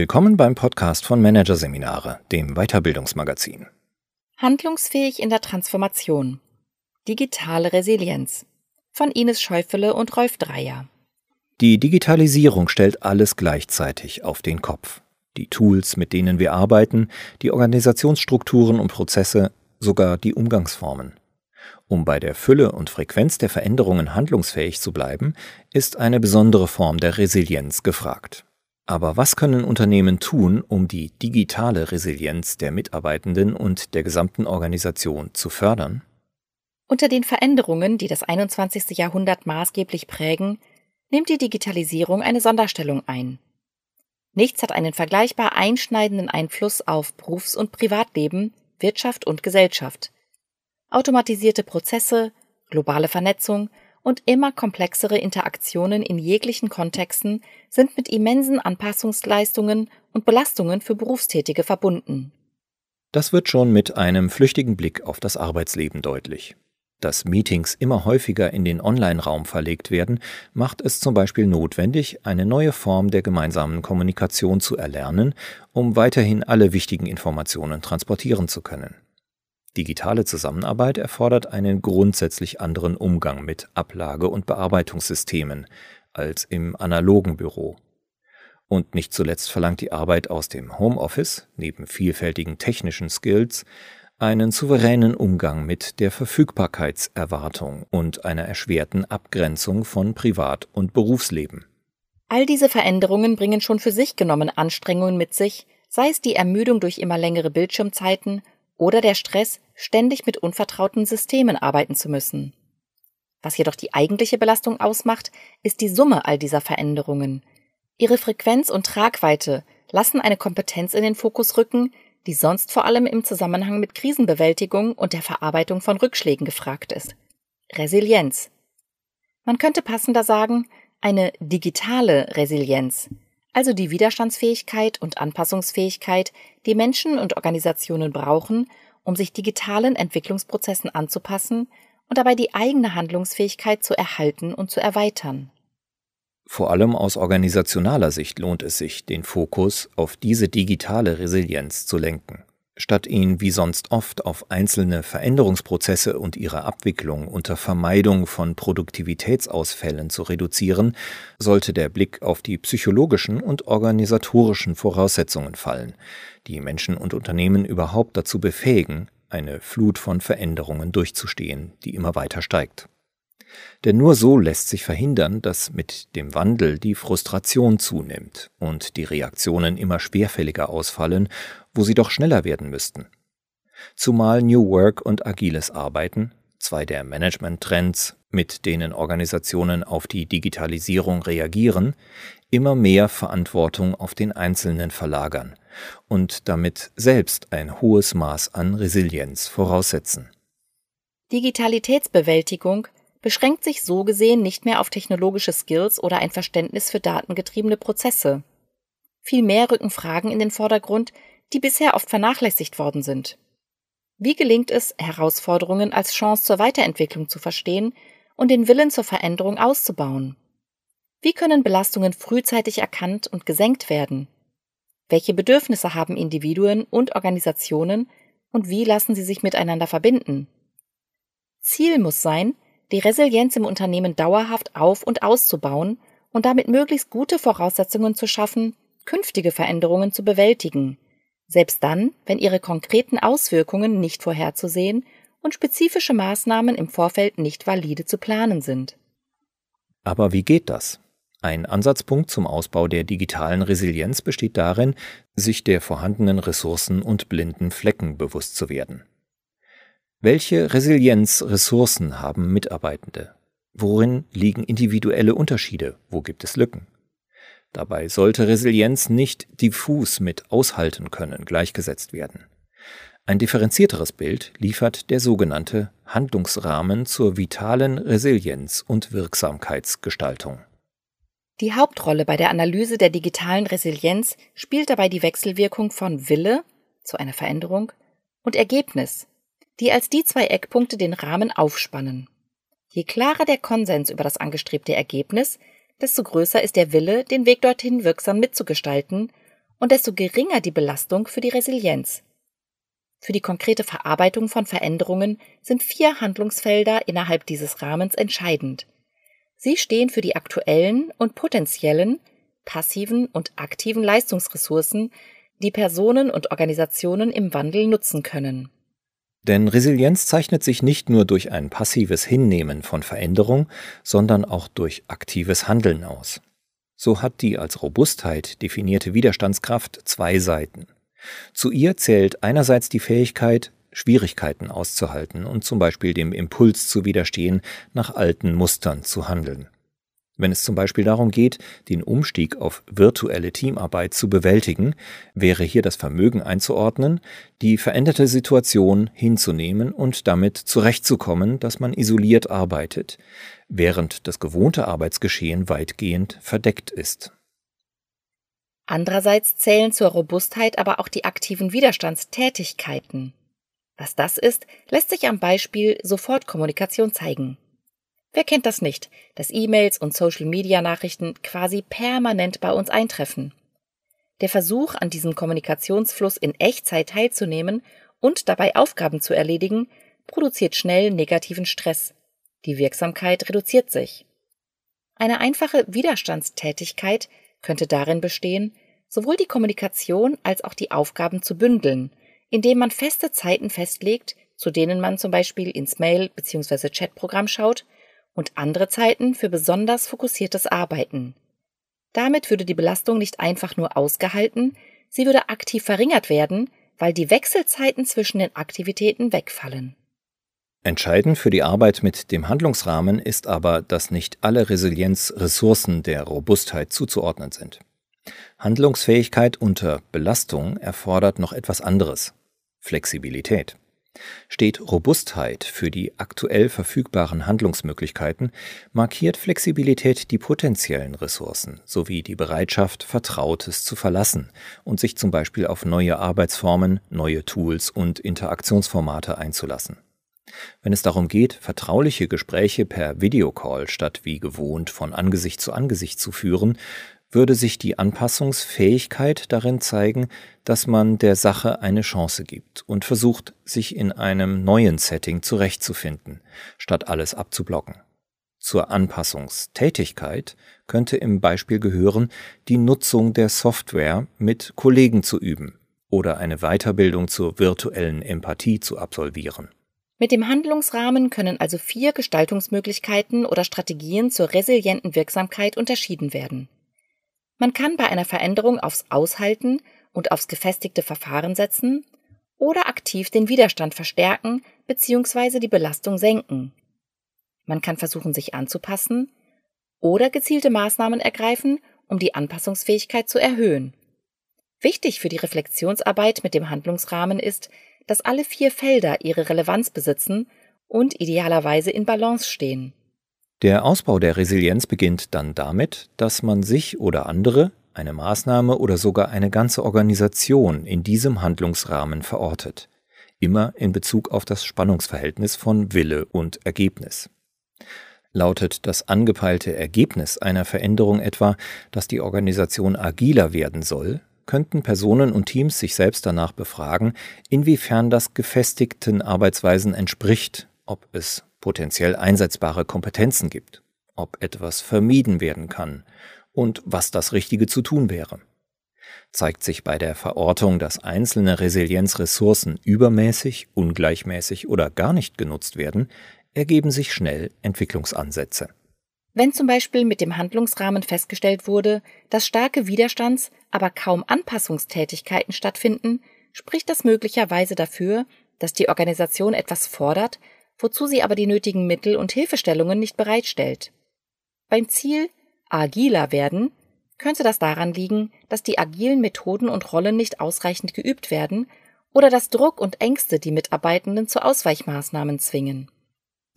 Willkommen beim Podcast von Managerseminare, dem Weiterbildungsmagazin. Handlungsfähig in der Transformation. Digitale Resilienz. Von Ines Schäufele und Rolf Dreier. Die Digitalisierung stellt alles gleichzeitig auf den Kopf. Die Tools, mit denen wir arbeiten, die Organisationsstrukturen und Prozesse, sogar die Umgangsformen. Um bei der Fülle und Frequenz der Veränderungen handlungsfähig zu bleiben, ist eine besondere Form der Resilienz gefragt. Aber was können Unternehmen tun, um die digitale Resilienz der Mitarbeitenden und der gesamten Organisation zu fördern? Unter den Veränderungen, die das 21. Jahrhundert maßgeblich prägen, nimmt die Digitalisierung eine Sonderstellung ein. Nichts hat einen vergleichbar einschneidenden Einfluss auf Berufs- und Privatleben, Wirtschaft und Gesellschaft. Automatisierte Prozesse, globale Vernetzung und immer komplexere Interaktionen in jeglichen Kontexten sind mit immensen Anpassungsleistungen und Belastungen für Berufstätige verbunden. Das wird schon mit einem flüchtigen Blick auf das Arbeitsleben deutlich. Dass Meetings immer häufiger in den Online-Raum verlegt werden, macht es zum Beispiel notwendig, eine neue Form der gemeinsamen Kommunikation zu erlernen, um weiterhin alle wichtigen Informationen transportieren zu können. Digitale Zusammenarbeit erfordert einen grundsätzlich anderen Umgang mit Ablage- und Bearbeitungssystemen als im analogen Büro. Und nicht zuletzt verlangt die Arbeit aus dem Homeoffice, neben vielfältigen technischen Skills, einen souveränen Umgang mit der Verfügbarkeitserwartung und einer erschwerten Abgrenzung von Privat- und Berufsleben. All diese Veränderungen bringen schon für sich genommen Anstrengungen mit sich, sei es die Ermüdung durch immer längere Bildschirmzeiten oder der Stress, ständig mit unvertrauten Systemen arbeiten zu müssen. Was jedoch die eigentliche Belastung ausmacht, ist die Summe all dieser Veränderungen. Ihre Frequenz und Tragweite lassen eine Kompetenz in den Fokus rücken, die sonst vor allem im Zusammenhang mit Krisenbewältigung und der Verarbeitung von Rückschlägen gefragt ist. Resilienz. Man könnte passender sagen, eine digitale Resilienz, also die Widerstandsfähigkeit und Anpassungsfähigkeit, die Menschen und Organisationen brauchen, um sich digitalen Entwicklungsprozessen anzupassen und dabei die eigene Handlungsfähigkeit zu erhalten und zu erweitern. Vor allem aus organisationaler Sicht lohnt es sich, den Fokus auf diese digitale Resilienz zu lenken. Statt ihn wie sonst oft auf einzelne Veränderungsprozesse und ihre Abwicklung unter Vermeidung von Produktivitätsausfällen zu reduzieren, sollte der Blick auf die psychologischen und organisatorischen Voraussetzungen fallen, die Menschen und Unternehmen überhaupt dazu befähigen, eine Flut von Veränderungen durchzustehen, die immer weiter steigt. Denn nur so lässt sich verhindern, dass mit dem Wandel die Frustration zunimmt und die Reaktionen immer schwerfälliger ausfallen, wo sie doch schneller werden müssten. Zumal New Work und agiles Arbeiten, zwei der Management-Trends, mit denen Organisationen auf die Digitalisierung reagieren, immer mehr Verantwortung auf den Einzelnen verlagern und damit selbst ein hohes Maß an Resilienz voraussetzen. Digitalitätsbewältigung beschränkt sich so gesehen nicht mehr auf technologische Skills oder ein Verständnis für datengetriebene Prozesse. Vielmehr rücken Fragen in den Vordergrund, die bisher oft vernachlässigt worden sind. Wie gelingt es, Herausforderungen als Chance zur Weiterentwicklung zu verstehen und den Willen zur Veränderung auszubauen? Wie können Belastungen frühzeitig erkannt und gesenkt werden? Welche Bedürfnisse haben Individuen und Organisationen und wie lassen sie sich miteinander verbinden? Ziel muss sein, die Resilienz im Unternehmen dauerhaft auf und auszubauen und damit möglichst gute Voraussetzungen zu schaffen, künftige Veränderungen zu bewältigen, selbst dann, wenn ihre konkreten Auswirkungen nicht vorherzusehen und spezifische Maßnahmen im Vorfeld nicht valide zu planen sind. Aber wie geht das? Ein Ansatzpunkt zum Ausbau der digitalen Resilienz besteht darin, sich der vorhandenen Ressourcen und blinden Flecken bewusst zu werden. Welche Resilienzressourcen haben Mitarbeitende? Worin liegen individuelle Unterschiede? Wo gibt es Lücken? Dabei sollte Resilienz nicht diffus mit aushalten können gleichgesetzt werden. Ein differenzierteres Bild liefert der sogenannte Handlungsrahmen zur vitalen Resilienz und Wirksamkeitsgestaltung. Die Hauptrolle bei der Analyse der digitalen Resilienz spielt dabei die Wechselwirkung von Wille zu einer Veränderung und Ergebnis die als die zwei Eckpunkte den Rahmen aufspannen. Je klarer der Konsens über das angestrebte Ergebnis, desto größer ist der Wille, den Weg dorthin wirksam mitzugestalten und desto geringer die Belastung für die Resilienz. Für die konkrete Verarbeitung von Veränderungen sind vier Handlungsfelder innerhalb dieses Rahmens entscheidend. Sie stehen für die aktuellen und potenziellen, passiven und aktiven Leistungsressourcen, die Personen und Organisationen im Wandel nutzen können. Denn Resilienz zeichnet sich nicht nur durch ein passives Hinnehmen von Veränderung, sondern auch durch aktives Handeln aus. So hat die als Robustheit definierte Widerstandskraft zwei Seiten. Zu ihr zählt einerseits die Fähigkeit, Schwierigkeiten auszuhalten und zum Beispiel dem Impuls zu widerstehen, nach alten Mustern zu handeln. Wenn es zum Beispiel darum geht, den Umstieg auf virtuelle Teamarbeit zu bewältigen, wäre hier das Vermögen einzuordnen, die veränderte Situation hinzunehmen und damit zurechtzukommen, dass man isoliert arbeitet, während das gewohnte Arbeitsgeschehen weitgehend verdeckt ist. Andererseits zählen zur Robustheit aber auch die aktiven Widerstandstätigkeiten. Was das ist, lässt sich am Beispiel Sofortkommunikation zeigen. Wer kennt das nicht, dass E-Mails und Social-Media-Nachrichten quasi permanent bei uns eintreffen? Der Versuch, an diesem Kommunikationsfluss in Echtzeit teilzunehmen und dabei Aufgaben zu erledigen, produziert schnell negativen Stress. Die Wirksamkeit reduziert sich. Eine einfache Widerstandstätigkeit könnte darin bestehen, sowohl die Kommunikation als auch die Aufgaben zu bündeln, indem man feste Zeiten festlegt, zu denen man zum Beispiel ins Mail- bzw. Chatprogramm schaut und andere Zeiten für besonders fokussiertes Arbeiten. Damit würde die Belastung nicht einfach nur ausgehalten, sie würde aktiv verringert werden, weil die Wechselzeiten zwischen den Aktivitäten wegfallen. Entscheidend für die Arbeit mit dem Handlungsrahmen ist aber, dass nicht alle Resilienzressourcen der Robustheit zuzuordnen sind. Handlungsfähigkeit unter Belastung erfordert noch etwas anderes Flexibilität. Steht Robustheit für die aktuell verfügbaren Handlungsmöglichkeiten, markiert Flexibilität die potenziellen Ressourcen sowie die Bereitschaft, Vertrautes zu verlassen und sich zum Beispiel auf neue Arbeitsformen, neue Tools und Interaktionsformate einzulassen. Wenn es darum geht, vertrauliche Gespräche per Videocall statt wie gewohnt von Angesicht zu Angesicht zu führen, würde sich die Anpassungsfähigkeit darin zeigen, dass man der Sache eine Chance gibt und versucht, sich in einem neuen Setting zurechtzufinden, statt alles abzublocken. Zur Anpassungstätigkeit könnte im Beispiel gehören, die Nutzung der Software mit Kollegen zu üben oder eine Weiterbildung zur virtuellen Empathie zu absolvieren. Mit dem Handlungsrahmen können also vier Gestaltungsmöglichkeiten oder Strategien zur resilienten Wirksamkeit unterschieden werden. Man kann bei einer Veränderung aufs Aushalten und aufs gefestigte Verfahren setzen oder aktiv den Widerstand verstärken bzw. die Belastung senken. Man kann versuchen, sich anzupassen oder gezielte Maßnahmen ergreifen, um die Anpassungsfähigkeit zu erhöhen. Wichtig für die Reflexionsarbeit mit dem Handlungsrahmen ist, dass alle vier Felder ihre Relevanz besitzen und idealerweise in Balance stehen. Der Ausbau der Resilienz beginnt dann damit, dass man sich oder andere, eine Maßnahme oder sogar eine ganze Organisation in diesem Handlungsrahmen verortet, immer in Bezug auf das Spannungsverhältnis von Wille und Ergebnis. Lautet das angepeilte Ergebnis einer Veränderung etwa, dass die Organisation agiler werden soll, könnten Personen und Teams sich selbst danach befragen, inwiefern das gefestigten Arbeitsweisen entspricht, ob es potenziell einsetzbare Kompetenzen gibt, ob etwas vermieden werden kann und was das Richtige zu tun wäre. Zeigt sich bei der Verortung, dass einzelne Resilienzressourcen übermäßig, ungleichmäßig oder gar nicht genutzt werden, ergeben sich schnell Entwicklungsansätze. Wenn zum Beispiel mit dem Handlungsrahmen festgestellt wurde, dass starke Widerstands-, aber kaum Anpassungstätigkeiten stattfinden, spricht das möglicherweise dafür, dass die Organisation etwas fordert, wozu sie aber die nötigen Mittel und Hilfestellungen nicht bereitstellt. Beim Ziel agiler werden könnte das daran liegen, dass die agilen Methoden und Rollen nicht ausreichend geübt werden oder dass Druck und Ängste die Mitarbeitenden zu Ausweichmaßnahmen zwingen.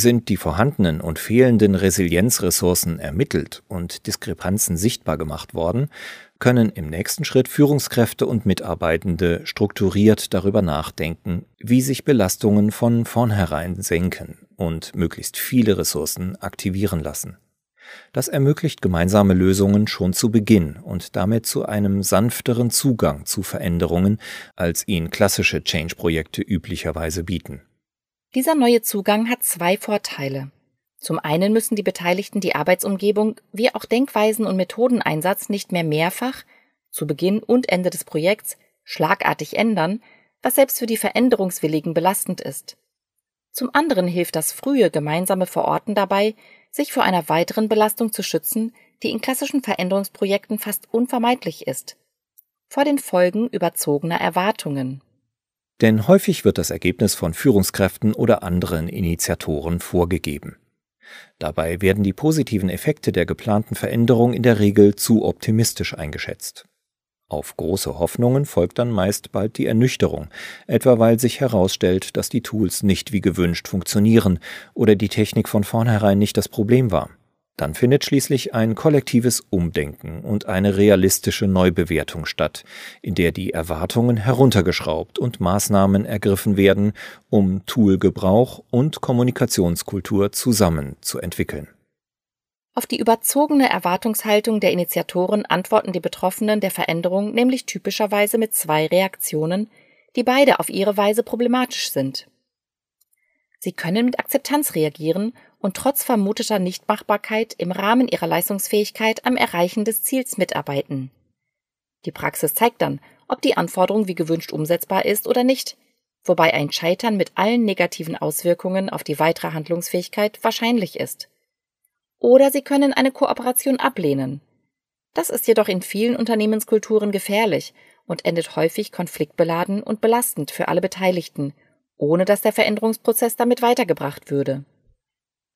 Sind die vorhandenen und fehlenden Resilienzressourcen ermittelt und Diskrepanzen sichtbar gemacht worden, können im nächsten Schritt Führungskräfte und Mitarbeitende strukturiert darüber nachdenken, wie sich Belastungen von vornherein senken und möglichst viele Ressourcen aktivieren lassen. Das ermöglicht gemeinsame Lösungen schon zu Beginn und damit zu einem sanfteren Zugang zu Veränderungen, als ihn klassische Change-Projekte üblicherweise bieten. Dieser neue Zugang hat zwei Vorteile. Zum einen müssen die Beteiligten die Arbeitsumgebung wie auch Denkweisen und Methodeneinsatz nicht mehr mehrfach, zu Beginn und Ende des Projekts, schlagartig ändern, was selbst für die Veränderungswilligen belastend ist. Zum anderen hilft das frühe gemeinsame Verorten dabei, sich vor einer weiteren Belastung zu schützen, die in klassischen Veränderungsprojekten fast unvermeidlich ist. Vor den Folgen überzogener Erwartungen. Denn häufig wird das Ergebnis von Führungskräften oder anderen Initiatoren vorgegeben. Dabei werden die positiven Effekte der geplanten Veränderung in der Regel zu optimistisch eingeschätzt. Auf große Hoffnungen folgt dann meist bald die Ernüchterung, etwa weil sich herausstellt, dass die Tools nicht wie gewünscht funktionieren oder die Technik von vornherein nicht das Problem war. Dann findet schließlich ein kollektives Umdenken und eine realistische Neubewertung statt, in der die Erwartungen heruntergeschraubt und Maßnahmen ergriffen werden, um Toolgebrauch und Kommunikationskultur zusammen zu entwickeln. Auf die überzogene Erwartungshaltung der Initiatoren antworten die Betroffenen der Veränderung nämlich typischerweise mit zwei Reaktionen, die beide auf ihre Weise problematisch sind. Sie können mit Akzeptanz reagieren und trotz vermuteter Nichtmachbarkeit im Rahmen ihrer Leistungsfähigkeit am Erreichen des Ziels mitarbeiten. Die Praxis zeigt dann, ob die Anforderung wie gewünscht umsetzbar ist oder nicht, wobei ein Scheitern mit allen negativen Auswirkungen auf die weitere Handlungsfähigkeit wahrscheinlich ist. Oder sie können eine Kooperation ablehnen. Das ist jedoch in vielen Unternehmenskulturen gefährlich und endet häufig konfliktbeladen und belastend für alle Beteiligten, ohne dass der Veränderungsprozess damit weitergebracht würde.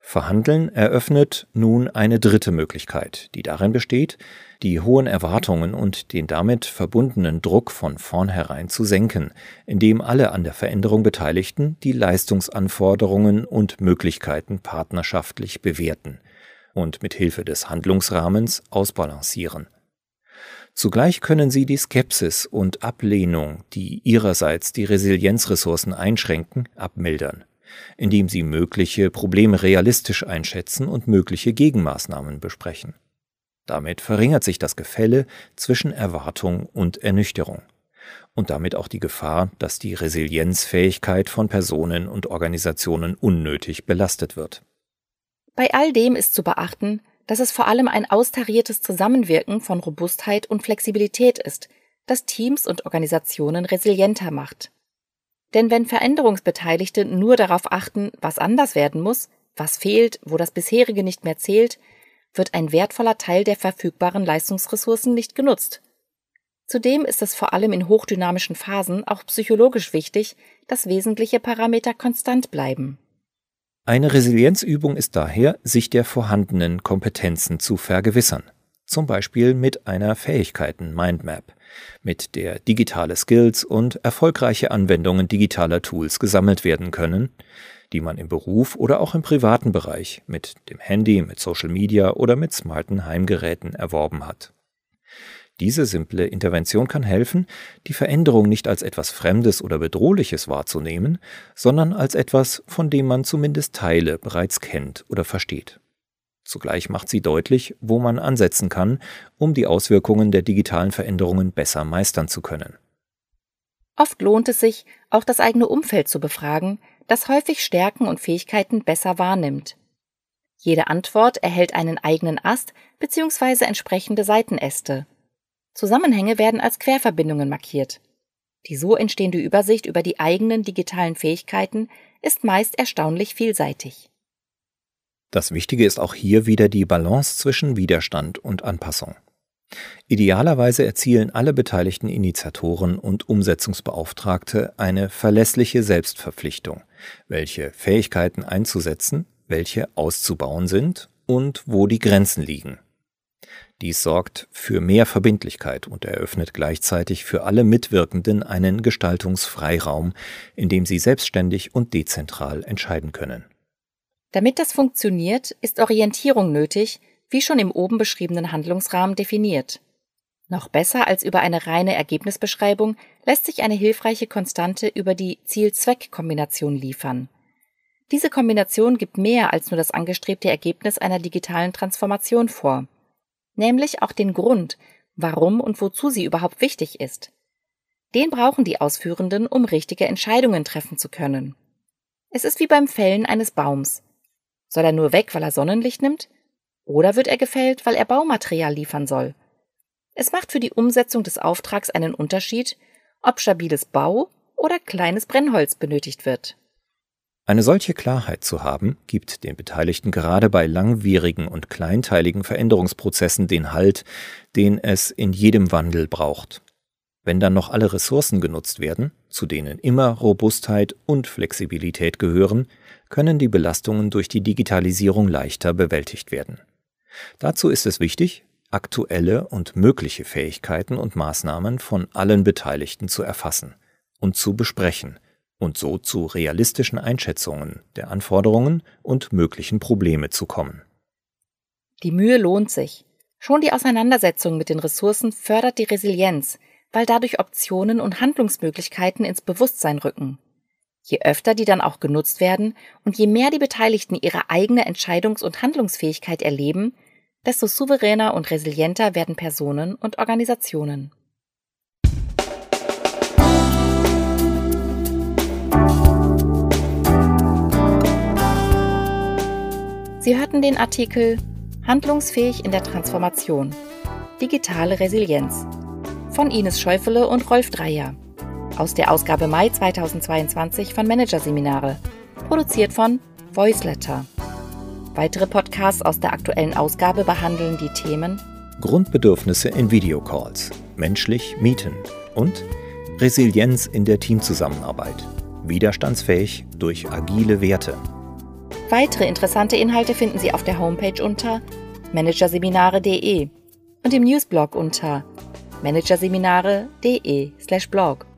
Verhandeln eröffnet nun eine dritte Möglichkeit, die darin besteht, die hohen Erwartungen und den damit verbundenen Druck von vornherein zu senken, indem alle an der Veränderung Beteiligten die Leistungsanforderungen und Möglichkeiten partnerschaftlich bewerten und mit Hilfe des Handlungsrahmens ausbalancieren. Zugleich können sie die Skepsis und Ablehnung, die ihrerseits die Resilienzressourcen einschränken, abmildern, indem sie mögliche Probleme realistisch einschätzen und mögliche Gegenmaßnahmen besprechen. Damit verringert sich das Gefälle zwischen Erwartung und Ernüchterung und damit auch die Gefahr, dass die Resilienzfähigkeit von Personen und Organisationen unnötig belastet wird. Bei all dem ist zu beachten, dass es vor allem ein austariertes Zusammenwirken von Robustheit und Flexibilität ist, das Teams und Organisationen resilienter macht. Denn wenn Veränderungsbeteiligte nur darauf achten, was anders werden muss, was fehlt, wo das bisherige nicht mehr zählt, wird ein wertvoller Teil der verfügbaren Leistungsressourcen nicht genutzt. Zudem ist es vor allem in hochdynamischen Phasen auch psychologisch wichtig, dass wesentliche Parameter konstant bleiben. Eine Resilienzübung ist daher, sich der vorhandenen Kompetenzen zu vergewissern, zum Beispiel mit einer Fähigkeiten-Mindmap, mit der digitale Skills und erfolgreiche Anwendungen digitaler Tools gesammelt werden können, die man im Beruf oder auch im privaten Bereich mit dem Handy, mit Social Media oder mit smarten Heimgeräten erworben hat. Diese simple Intervention kann helfen, die Veränderung nicht als etwas Fremdes oder Bedrohliches wahrzunehmen, sondern als etwas, von dem man zumindest Teile bereits kennt oder versteht. Zugleich macht sie deutlich, wo man ansetzen kann, um die Auswirkungen der digitalen Veränderungen besser meistern zu können. Oft lohnt es sich, auch das eigene Umfeld zu befragen, das häufig Stärken und Fähigkeiten besser wahrnimmt. Jede Antwort erhält einen eigenen Ast bzw. entsprechende Seitenäste. Zusammenhänge werden als Querverbindungen markiert. Die so entstehende Übersicht über die eigenen digitalen Fähigkeiten ist meist erstaunlich vielseitig. Das Wichtige ist auch hier wieder die Balance zwischen Widerstand und Anpassung. Idealerweise erzielen alle beteiligten Initiatoren und Umsetzungsbeauftragte eine verlässliche Selbstverpflichtung, welche Fähigkeiten einzusetzen, welche auszubauen sind und wo die Grenzen liegen. Dies sorgt für mehr Verbindlichkeit und eröffnet gleichzeitig für alle Mitwirkenden einen Gestaltungsfreiraum, in dem sie selbstständig und dezentral entscheiden können. Damit das funktioniert, ist Orientierung nötig, wie schon im oben beschriebenen Handlungsrahmen definiert. Noch besser als über eine reine Ergebnisbeschreibung lässt sich eine hilfreiche Konstante über die Ziel-Zweck-Kombination liefern. Diese Kombination gibt mehr als nur das angestrebte Ergebnis einer digitalen Transformation vor, nämlich auch den Grund, warum und wozu sie überhaupt wichtig ist. Den brauchen die Ausführenden, um richtige Entscheidungen treffen zu können. Es ist wie beim Fällen eines Baums. Soll er nur weg, weil er Sonnenlicht nimmt? Oder wird er gefällt, weil er Baumaterial liefern soll? Es macht für die Umsetzung des Auftrags einen Unterschied, ob stabiles Bau oder kleines Brennholz benötigt wird. Eine solche Klarheit zu haben, gibt den Beteiligten gerade bei langwierigen und kleinteiligen Veränderungsprozessen den Halt, den es in jedem Wandel braucht. Wenn dann noch alle Ressourcen genutzt werden, zu denen immer Robustheit und Flexibilität gehören, können die Belastungen durch die Digitalisierung leichter bewältigt werden. Dazu ist es wichtig, aktuelle und mögliche Fähigkeiten und Maßnahmen von allen Beteiligten zu erfassen und zu besprechen und so zu realistischen Einschätzungen der Anforderungen und möglichen Probleme zu kommen. Die Mühe lohnt sich. Schon die Auseinandersetzung mit den Ressourcen fördert die Resilienz, weil dadurch Optionen und Handlungsmöglichkeiten ins Bewusstsein rücken. Je öfter die dann auch genutzt werden und je mehr die Beteiligten ihre eigene Entscheidungs- und Handlungsfähigkeit erleben, desto souveräner und resilienter werden Personen und Organisationen. Sie hörten den Artikel Handlungsfähig in der Transformation. Digitale Resilienz von Ines Schäufele und Rolf Dreier. Aus der Ausgabe Mai 2022 von Managerseminare. Produziert von Voiceletter. Weitere Podcasts aus der aktuellen Ausgabe behandeln die Themen Grundbedürfnisse in Videocalls, menschlich mieten und Resilienz in der Teamzusammenarbeit, widerstandsfähig durch agile Werte. Weitere interessante Inhalte finden Sie auf der Homepage unter managerseminare.de und im Newsblog unter managerseminare.de/blog.